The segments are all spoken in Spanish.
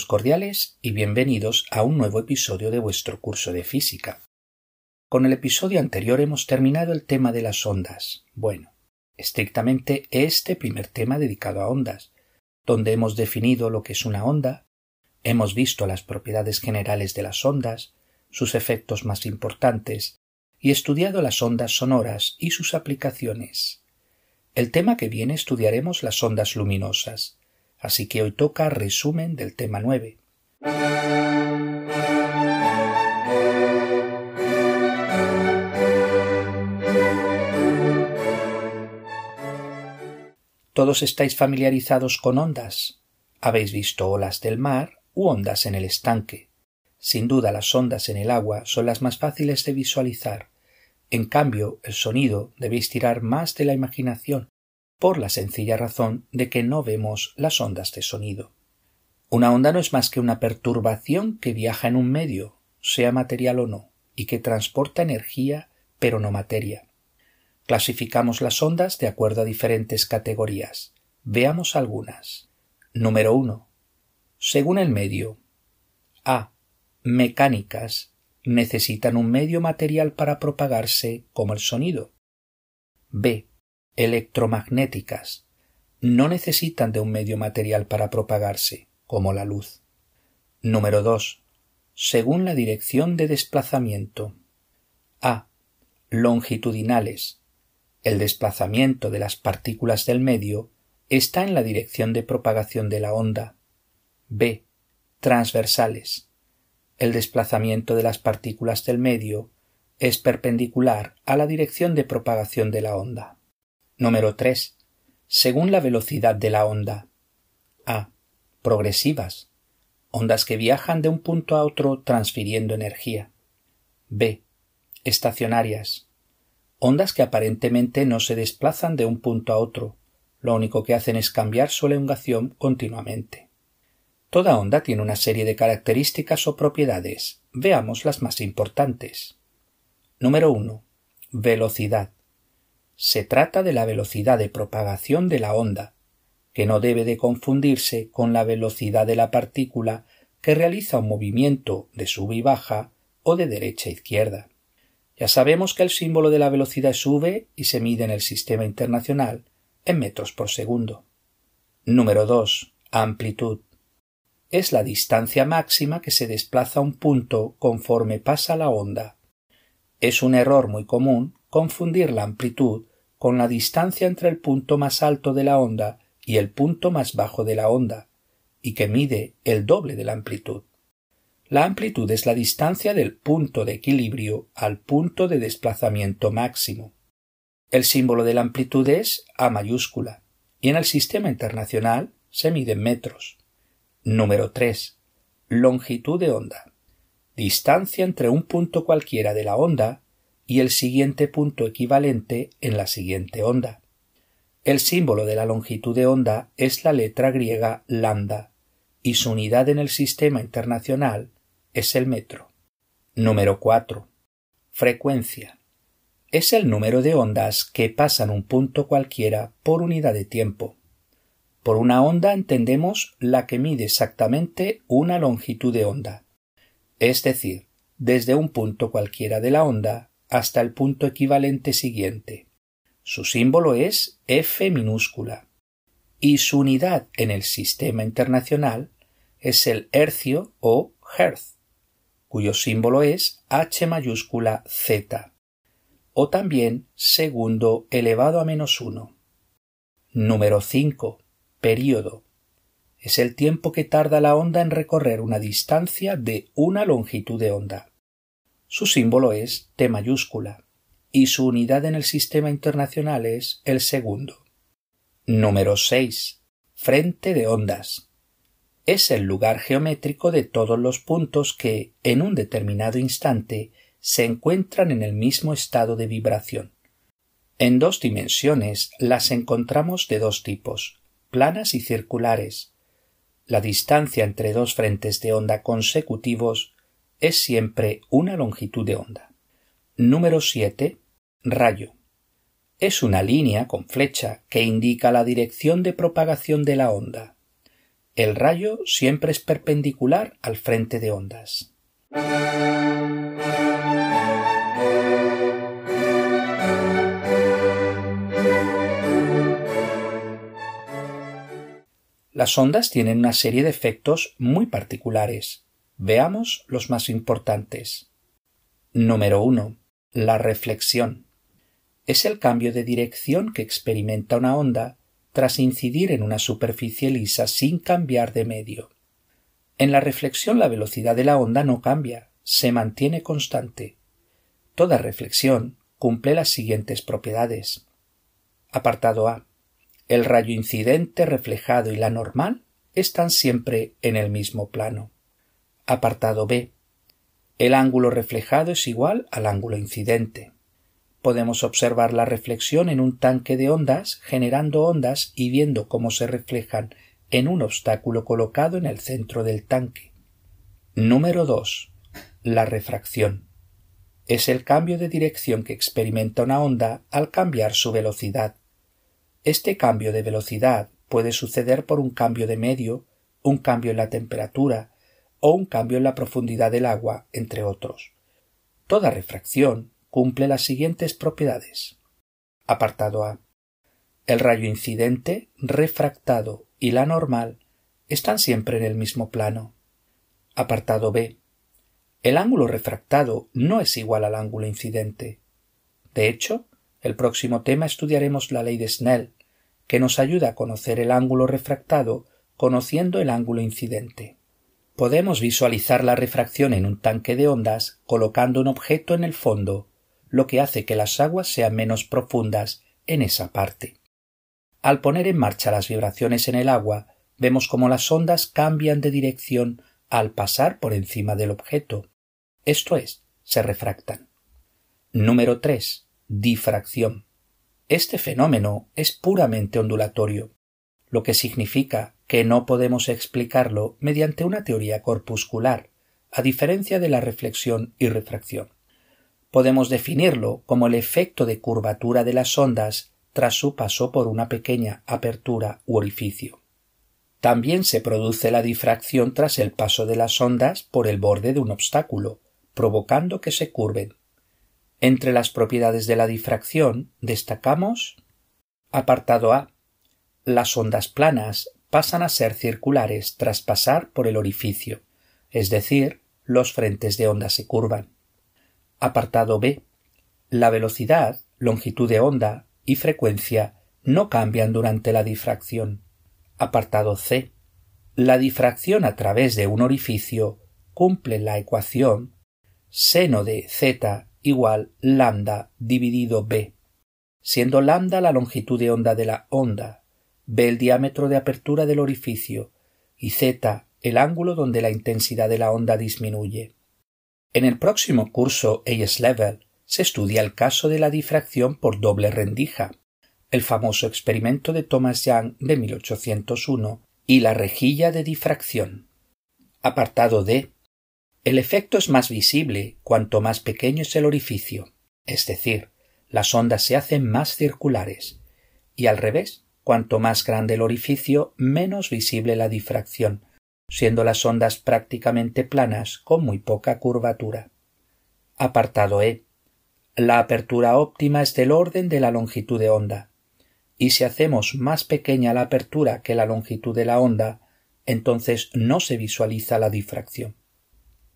Cordiales y bienvenidos a un nuevo episodio de vuestro curso de física. Con el episodio anterior hemos terminado el tema de las ondas. Bueno, estrictamente este primer tema dedicado a ondas, donde hemos definido lo que es una onda, hemos visto las propiedades generales de las ondas, sus efectos más importantes, y estudiado las ondas sonoras y sus aplicaciones. El tema que viene estudiaremos las ondas luminosas, así que hoy toca resumen del tema 9. Todos estáis familiarizados con ondas. Habéis visto olas del mar u ondas en el estanque. Sin duda las ondas en el agua son las más fáciles de visualizar. En cambio, el sonido debéis tirar más de la imaginación, por la sencilla razón de que no vemos las ondas de sonido. Una onda no es más que una perturbación que viaja en un medio, sea material o no, y que transporta energía pero no materia. Clasificamos las ondas de acuerdo a diferentes categorías. Veamos algunas. Número 1. Según el medio. A. Mecánicas. Necesitan un medio material para propagarse como el sonido. B electromagnéticas. No necesitan de un medio material para propagarse, como la luz. Número 2. Según la dirección de desplazamiento. A. Longitudinales. El desplazamiento de las partículas del medio está en la dirección de propagación de la onda. B. Transversales. El desplazamiento de las partículas del medio es perpendicular a la dirección de propagación de la onda. Número 3. Según la velocidad de la onda. A. Progresivas. Ondas que viajan de un punto a otro transfiriendo energía. B. Estacionarias. Ondas que aparentemente no se desplazan de un punto a otro, lo único que hacen es cambiar su elongación continuamente. Toda onda tiene una serie de características o propiedades. Veamos las más importantes. Número 1. Velocidad. Se trata de la velocidad de propagación de la onda, que no debe de confundirse con la velocidad de la partícula que realiza un movimiento de sube y baja o de derecha a izquierda. Ya sabemos que el símbolo de la velocidad v y se mide en el sistema internacional en metros por segundo. Número 2. Amplitud. Es la distancia máxima que se desplaza un punto conforme pasa la onda. Es un error muy común confundir la amplitud con la distancia entre el punto más alto de la onda y el punto más bajo de la onda, y que mide el doble de la amplitud. La amplitud es la distancia del punto de equilibrio al punto de desplazamiento máximo. El símbolo de la amplitud es A mayúscula, y en el sistema internacional se mide en metros. Número 3. Longitud de onda. Distancia entre un punto cualquiera de la onda y el siguiente punto equivalente en la siguiente onda. El símbolo de la longitud de onda es la letra griega lambda y su unidad en el sistema internacional es el metro. Número 4. Frecuencia. Es el número de ondas que pasan un punto cualquiera por unidad de tiempo. Por una onda entendemos la que mide exactamente una longitud de onda, es decir, desde un punto cualquiera de la onda hasta el punto equivalente siguiente. Su símbolo es F minúscula y su unidad en el sistema internacional es el hercio o hertz, cuyo símbolo es H mayúscula Z, o también segundo elevado a menos uno. Número 5. Período. Es el tiempo que tarda la onda en recorrer una distancia de una longitud de onda. Su símbolo es T mayúscula y su unidad en el sistema internacional es el segundo. Número 6. Frente de ondas. Es el lugar geométrico de todos los puntos que, en un determinado instante, se encuentran en el mismo estado de vibración. En dos dimensiones las encontramos de dos tipos, planas y circulares. La distancia entre dos frentes de onda consecutivos es siempre una longitud de onda. Número 7. Rayo. Es una línea con flecha que indica la dirección de propagación de la onda. El rayo siempre es perpendicular al frente de ondas. Las ondas tienen una serie de efectos muy particulares. Veamos los más importantes. Número 1. La reflexión. Es el cambio de dirección que experimenta una onda tras incidir en una superficie lisa sin cambiar de medio. En la reflexión la velocidad de la onda no cambia, se mantiene constante. Toda reflexión cumple las siguientes propiedades. Apartado A. El rayo incidente reflejado y la normal están siempre en el mismo plano. Apartado B. El ángulo reflejado es igual al ángulo incidente. Podemos observar la reflexión en un tanque de ondas generando ondas y viendo cómo se reflejan en un obstáculo colocado en el centro del tanque. Número 2. La refracción. Es el cambio de dirección que experimenta una onda al cambiar su velocidad. Este cambio de velocidad puede suceder por un cambio de medio, un cambio en la temperatura o un cambio en la profundidad del agua, entre otros. Toda refracción cumple las siguientes propiedades. Apartado A. El rayo incidente, refractado y la normal están siempre en el mismo plano. Apartado B. El ángulo refractado no es igual al ángulo incidente. De hecho, el próximo tema estudiaremos la ley de Snell, que nos ayuda a conocer el ángulo refractado conociendo el ángulo incidente. Podemos visualizar la refracción en un tanque de ondas colocando un objeto en el fondo, lo que hace que las aguas sean menos profundas en esa parte. Al poner en marcha las vibraciones en el agua, vemos cómo las ondas cambian de dirección al pasar por encima del objeto. Esto es, se refractan. Número 3 difracción. Este fenómeno es puramente ondulatorio, lo que significa que no podemos explicarlo mediante una teoría corpuscular, a diferencia de la reflexión y refracción. Podemos definirlo como el efecto de curvatura de las ondas tras su paso por una pequeña apertura u orificio. También se produce la difracción tras el paso de las ondas por el borde de un obstáculo, provocando que se curven. Entre las propiedades de la difracción destacamos apartado A. Las ondas planas pasan a ser circulares tras pasar por el orificio, es decir, los frentes de onda se curvan. Apartado B. La velocidad, longitud de onda y frecuencia no cambian durante la difracción. Apartado C. La difracción a través de un orificio cumple la ecuación seno de z igual lambda dividido b, siendo lambda la longitud de onda de la onda, b el diámetro de apertura del orificio y z el ángulo donde la intensidad de la onda disminuye. En el próximo curso AS Level se estudia el caso de la difracción por doble rendija, el famoso experimento de Thomas Young de 1801 y la rejilla de difracción. Apartado D el efecto es más visible cuanto más pequeño es el orificio, es decir, las ondas se hacen más circulares, y al revés, cuanto más grande el orificio, menos visible la difracción, siendo las ondas prácticamente planas con muy poca curvatura. Apartado E. La apertura óptima es del orden de la longitud de onda, y si hacemos más pequeña la apertura que la longitud de la onda, entonces no se visualiza la difracción.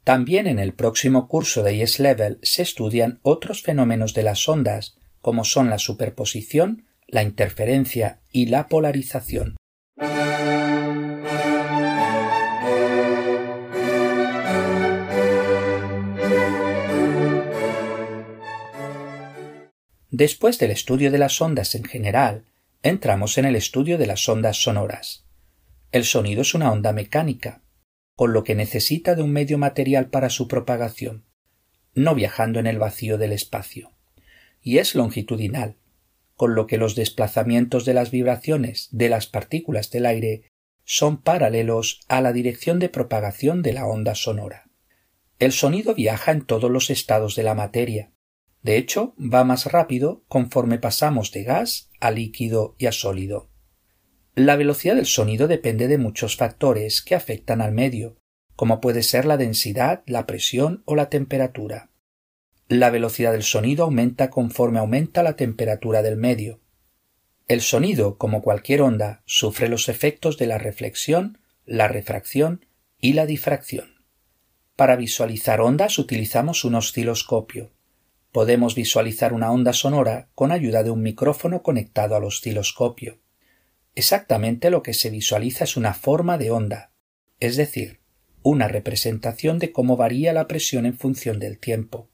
También en el próximo curso de Yes Level se estudian otros fenómenos de las ondas, como son la superposición, la interferencia y la polarización. Después del estudio de las ondas en general, entramos en el estudio de las ondas sonoras. El sonido es una onda mecánica, con lo que necesita de un medio material para su propagación, no viajando en el vacío del espacio, y es longitudinal, con lo que los desplazamientos de las vibraciones de las partículas del aire son paralelos a la dirección de propagación de la onda sonora. El sonido viaja en todos los estados de la materia. De hecho, va más rápido conforme pasamos de gas a líquido y a sólido. La velocidad del sonido depende de muchos factores que afectan al medio, como puede ser la densidad, la presión o la temperatura. La velocidad del sonido aumenta conforme aumenta la temperatura del medio. El sonido, como cualquier onda, sufre los efectos de la reflexión, la refracción y la difracción. Para visualizar ondas utilizamos un osciloscopio. Podemos visualizar una onda sonora con ayuda de un micrófono conectado al osciloscopio. Exactamente lo que se visualiza es una forma de onda, es decir, una representación de cómo varía la presión en función del tiempo.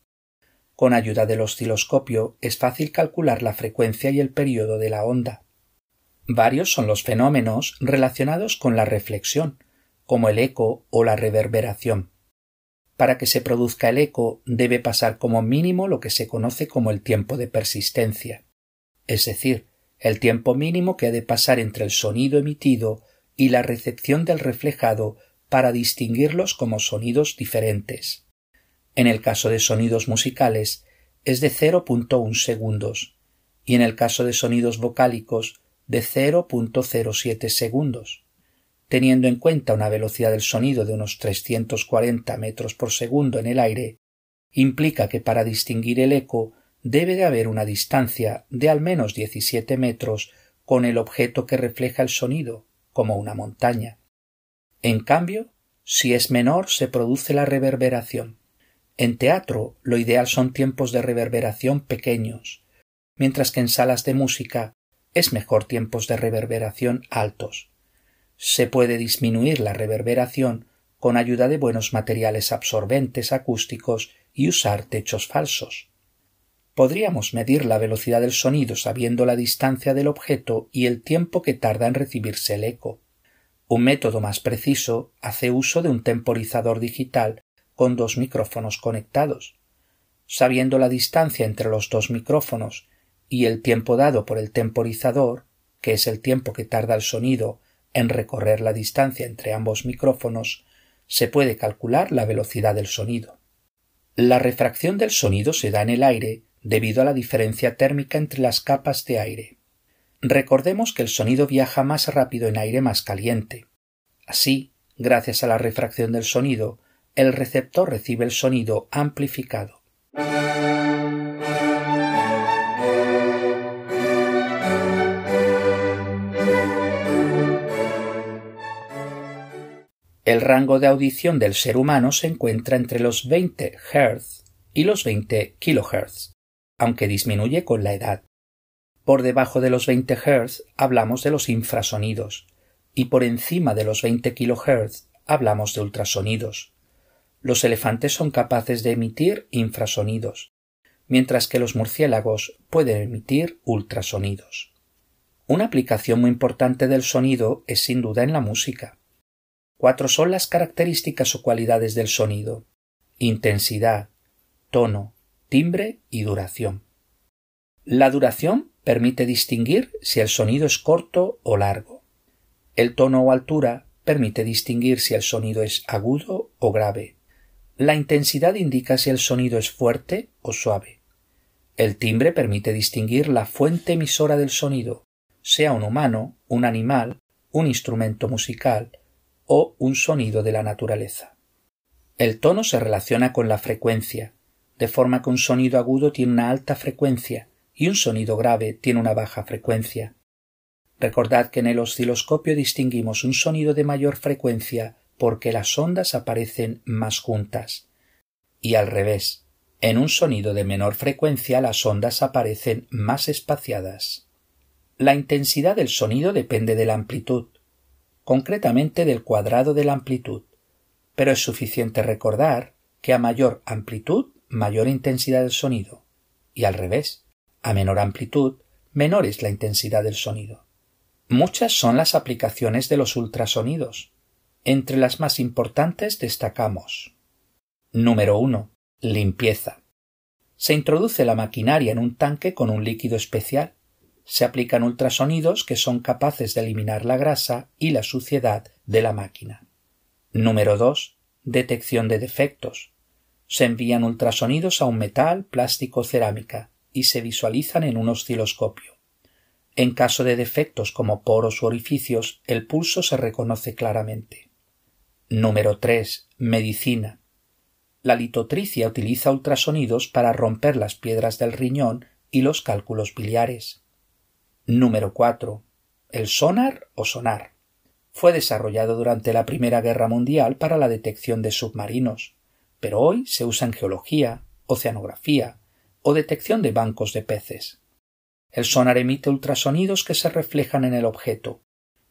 Con ayuda del osciloscopio es fácil calcular la frecuencia y el periodo de la onda. Varios son los fenómenos relacionados con la reflexión, como el eco o la reverberación. Para que se produzca el eco debe pasar como mínimo lo que se conoce como el tiempo de persistencia, es decir, el tiempo mínimo que ha de pasar entre el sonido emitido y la recepción del reflejado para distinguirlos como sonidos diferentes. En el caso de sonidos musicales es de 0.1 segundos y en el caso de sonidos vocálicos de 0.07 segundos. Teniendo en cuenta una velocidad del sonido de unos 340 metros por segundo en el aire, implica que para distinguir el eco debe de haber una distancia de al menos 17 metros con el objeto que refleja el sonido, como una montaña. En cambio, si es menor se produce la reverberación. En teatro lo ideal son tiempos de reverberación pequeños, mientras que en salas de música es mejor tiempos de reverberación altos. Se puede disminuir la reverberación con ayuda de buenos materiales absorbentes acústicos y usar techos falsos. Podríamos medir la velocidad del sonido sabiendo la distancia del objeto y el tiempo que tarda en recibirse el eco. Un método más preciso hace uso de un temporizador digital con dos micrófonos conectados. Sabiendo la distancia entre los dos micrófonos y el tiempo dado por el temporizador, que es el tiempo que tarda el sonido en recorrer la distancia entre ambos micrófonos, se puede calcular la velocidad del sonido. La refracción del sonido se da en el aire debido a la diferencia térmica entre las capas de aire. Recordemos que el sonido viaja más rápido en aire más caliente. Así, gracias a la refracción del sonido, el receptor recibe el sonido amplificado. El rango de audición del ser humano se encuentra entre los 20 Hz y los 20 kHz, aunque disminuye con la edad. Por debajo de los 20 Hz hablamos de los infrasonidos y por encima de los 20 kHz hablamos de ultrasonidos. Los elefantes son capaces de emitir infrasonidos, mientras que los murciélagos pueden emitir ultrasonidos. Una aplicación muy importante del sonido es sin duda en la música. Cuatro son las características o cualidades del sonido intensidad, tono, timbre y duración. La duración permite distinguir si el sonido es corto o largo. El tono o altura permite distinguir si el sonido es agudo o grave. La intensidad indica si el sonido es fuerte o suave. El timbre permite distinguir la fuente emisora del sonido, sea un humano, un animal, un instrumento musical o un sonido de la naturaleza. El tono se relaciona con la frecuencia, de forma que un sonido agudo tiene una alta frecuencia y un sonido grave tiene una baja frecuencia. Recordad que en el osciloscopio distinguimos un sonido de mayor frecuencia porque las ondas aparecen más juntas. Y al revés, en un sonido de menor frecuencia las ondas aparecen más espaciadas. La intensidad del sonido depende de la amplitud, concretamente del cuadrado de la amplitud, pero es suficiente recordar que a mayor amplitud, mayor intensidad del sonido, y al revés, a menor amplitud, menor es la intensidad del sonido. Muchas son las aplicaciones de los ultrasonidos, entre las más importantes destacamos Número 1. Limpieza. Se introduce la maquinaria en un tanque con un líquido especial. Se aplican ultrasonidos que son capaces de eliminar la grasa y la suciedad de la máquina. Número 2. Detección de defectos. Se envían ultrasonidos a un metal, plástico o cerámica y se visualizan en un osciloscopio. En caso de defectos como poros u orificios, el pulso se reconoce claramente. Número 3. Medicina. La litotricia utiliza ultrasonidos para romper las piedras del riñón y los cálculos biliares. Número 4. El sonar o sonar. Fue desarrollado durante la Primera Guerra Mundial para la detección de submarinos, pero hoy se usa en geología, oceanografía o detección de bancos de peces. El sonar emite ultrasonidos que se reflejan en el objeto.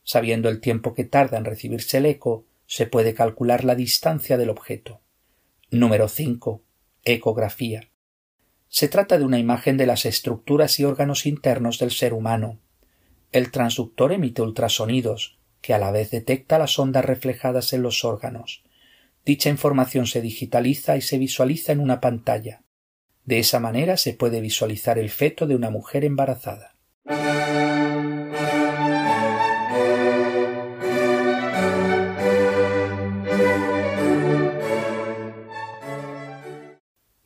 Sabiendo el tiempo que tarda en recibirse el eco, se puede calcular la distancia del objeto. Número 5. Ecografía. Se trata de una imagen de las estructuras y órganos internos del ser humano. El transductor emite ultrasonidos, que a la vez detecta las ondas reflejadas en los órganos. Dicha información se digitaliza y se visualiza en una pantalla. De esa manera se puede visualizar el feto de una mujer embarazada.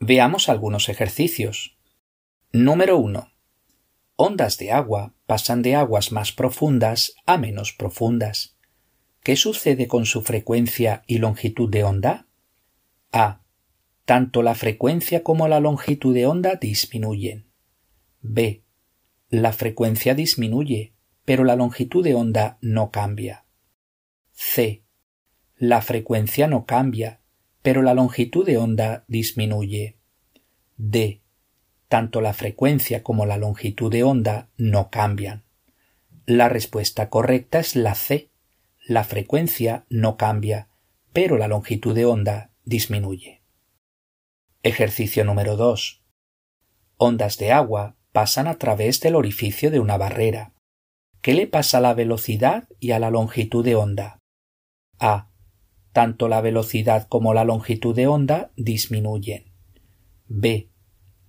Veamos algunos ejercicios. Número 1. Ondas de agua pasan de aguas más profundas a menos profundas. ¿Qué sucede con su frecuencia y longitud de onda? A. Tanto la frecuencia como la longitud de onda disminuyen. B. La frecuencia disminuye, pero la longitud de onda no cambia. C. La frecuencia no cambia, pero la longitud de onda disminuye. D. Tanto la frecuencia como la longitud de onda no cambian. La respuesta correcta es la C. La frecuencia no cambia, pero la longitud de onda disminuye. Ejercicio número 2. Ondas de agua pasan a través del orificio de una barrera. ¿Qué le pasa a la velocidad y a la longitud de onda? A tanto la velocidad como la longitud de onda disminuyen. B.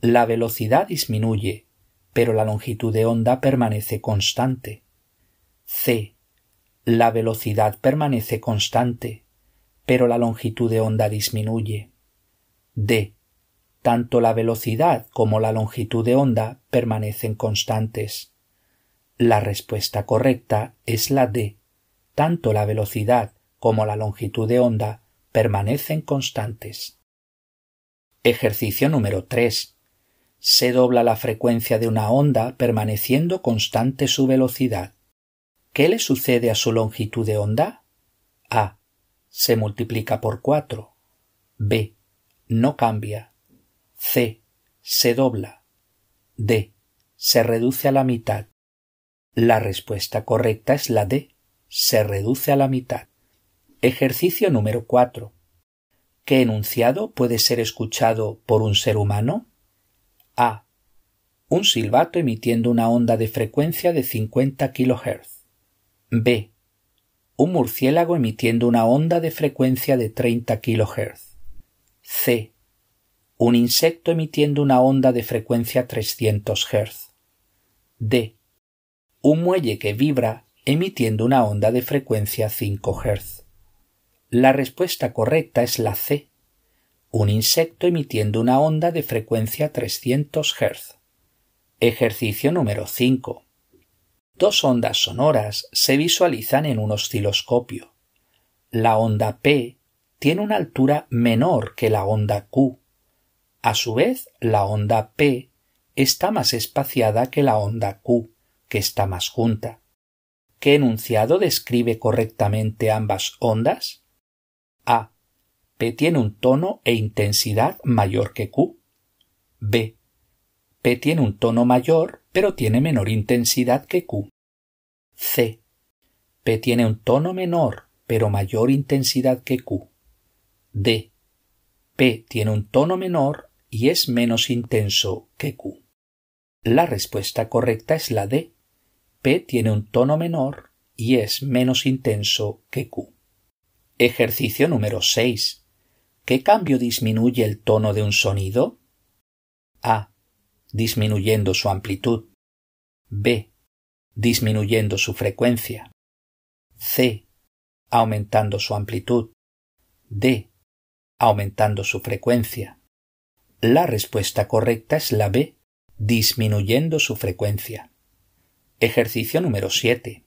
La velocidad disminuye, pero la longitud de onda permanece constante. C. La velocidad permanece constante, pero la longitud de onda disminuye. D. Tanto la velocidad como la longitud de onda permanecen constantes. La respuesta correcta es la D. Tanto la velocidad como la longitud de onda permanecen constantes. Ejercicio número 3. Se dobla la frecuencia de una onda permaneciendo constante su velocidad. ¿Qué le sucede a su longitud de onda? A. Se multiplica por 4. B. No cambia. C. Se dobla. D. Se reduce a la mitad. La respuesta correcta es la D. Se reduce a la mitad. Ejercicio número 4. ¿Qué enunciado puede ser escuchado por un ser humano? A. Un silbato emitiendo una onda de frecuencia de 50 kHz. B. Un murciélago emitiendo una onda de frecuencia de 30 kHz. C. Un insecto emitiendo una onda de frecuencia 300 Hz. D. Un muelle que vibra emitiendo una onda de frecuencia 5 Hz. La respuesta correcta es la C, un insecto emitiendo una onda de frecuencia 300 Hz. Ejercicio número 5. Dos ondas sonoras se visualizan en un osciloscopio. La onda P tiene una altura menor que la onda Q. A su vez, la onda P está más espaciada que la onda Q, que está más junta. ¿Qué enunciado describe correctamente ambas ondas? A. P tiene un tono e intensidad mayor que Q. B. P tiene un tono mayor pero tiene menor intensidad que Q. C. P tiene un tono menor pero mayor intensidad que Q. D. P tiene un tono menor y es menos intenso que Q. La respuesta correcta es la D. P tiene un tono menor y es menos intenso que Q. Ejercicio número 6. ¿Qué cambio disminuye el tono de un sonido? A. Disminuyendo su amplitud. B. Disminuyendo su frecuencia. C. Aumentando su amplitud. D. Aumentando su frecuencia. La respuesta correcta es la B. Disminuyendo su frecuencia. Ejercicio número 7.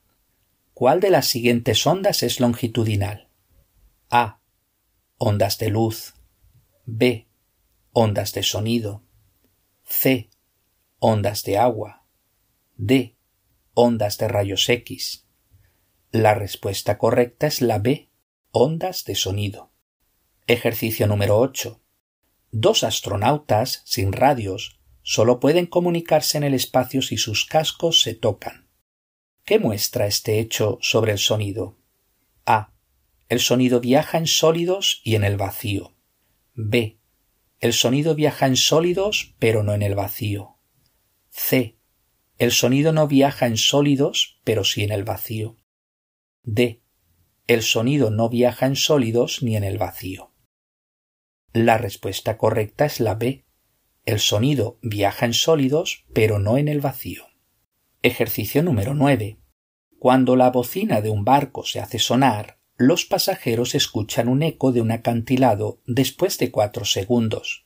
¿Cuál de las siguientes ondas es longitudinal? A. Ondas de luz. B. Ondas de sonido. C. Ondas de agua. D. Ondas de rayos X. La respuesta correcta es la B. Ondas de sonido. Ejercicio número 8. Dos astronautas sin radios solo pueden comunicarse en el espacio si sus cascos se tocan. ¿Qué muestra este hecho sobre el sonido? A. El sonido viaja en sólidos y en el vacío. B. El sonido viaja en sólidos pero no en el vacío. C. El sonido no viaja en sólidos pero sí en el vacío. D. El sonido no viaja en sólidos ni en el vacío. La respuesta correcta es la B. El sonido viaja en sólidos pero no en el vacío. Ejercicio número 9. Cuando la bocina de un barco se hace sonar, los pasajeros escuchan un eco de un acantilado después de cuatro segundos.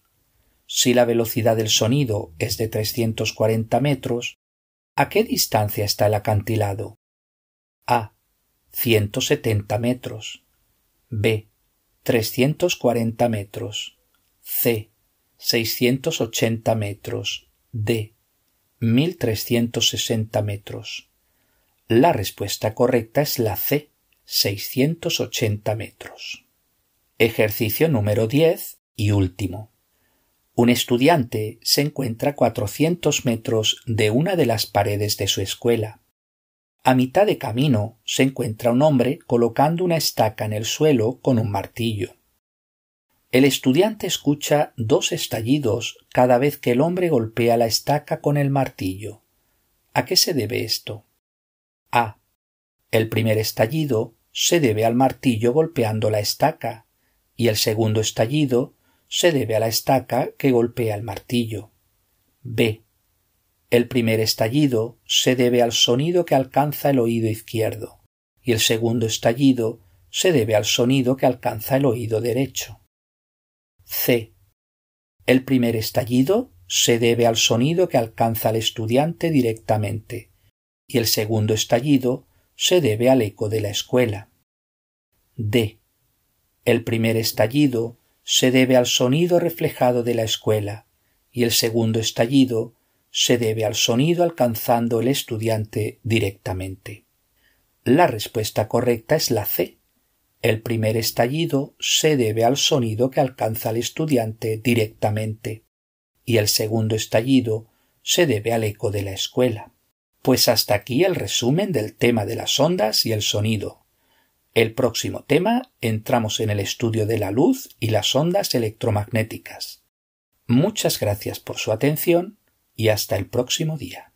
Si la velocidad del sonido es de 340 metros, ¿a qué distancia está el acantilado? A. 170 metros. B. 340 metros. C. 680 metros. D. 1360 metros. La respuesta correcta es la C, 680 metros. Ejercicio número 10 y último. Un estudiante se encuentra a 400 metros de una de las paredes de su escuela. A mitad de camino se encuentra un hombre colocando una estaca en el suelo con un martillo. El estudiante escucha dos estallidos cada vez que el hombre golpea la estaca con el martillo. ¿A qué se debe esto? A. El primer estallido se debe al martillo golpeando la estaca y el segundo estallido se debe a la estaca que golpea el martillo. B. El primer estallido se debe al sonido que alcanza el oído izquierdo y el segundo estallido se debe al sonido que alcanza el oído derecho. C. El primer estallido se debe al sonido que alcanza al estudiante directamente y el segundo estallido se debe al eco de la escuela. D. El primer estallido se debe al sonido reflejado de la escuela y el segundo estallido se debe al sonido alcanzando el estudiante directamente. La respuesta correcta es la C. El primer estallido se debe al sonido que alcanza al estudiante directamente y el segundo estallido se debe al eco de la escuela. Pues hasta aquí el resumen del tema de las ondas y el sonido. El próximo tema entramos en el estudio de la luz y las ondas electromagnéticas. Muchas gracias por su atención y hasta el próximo día.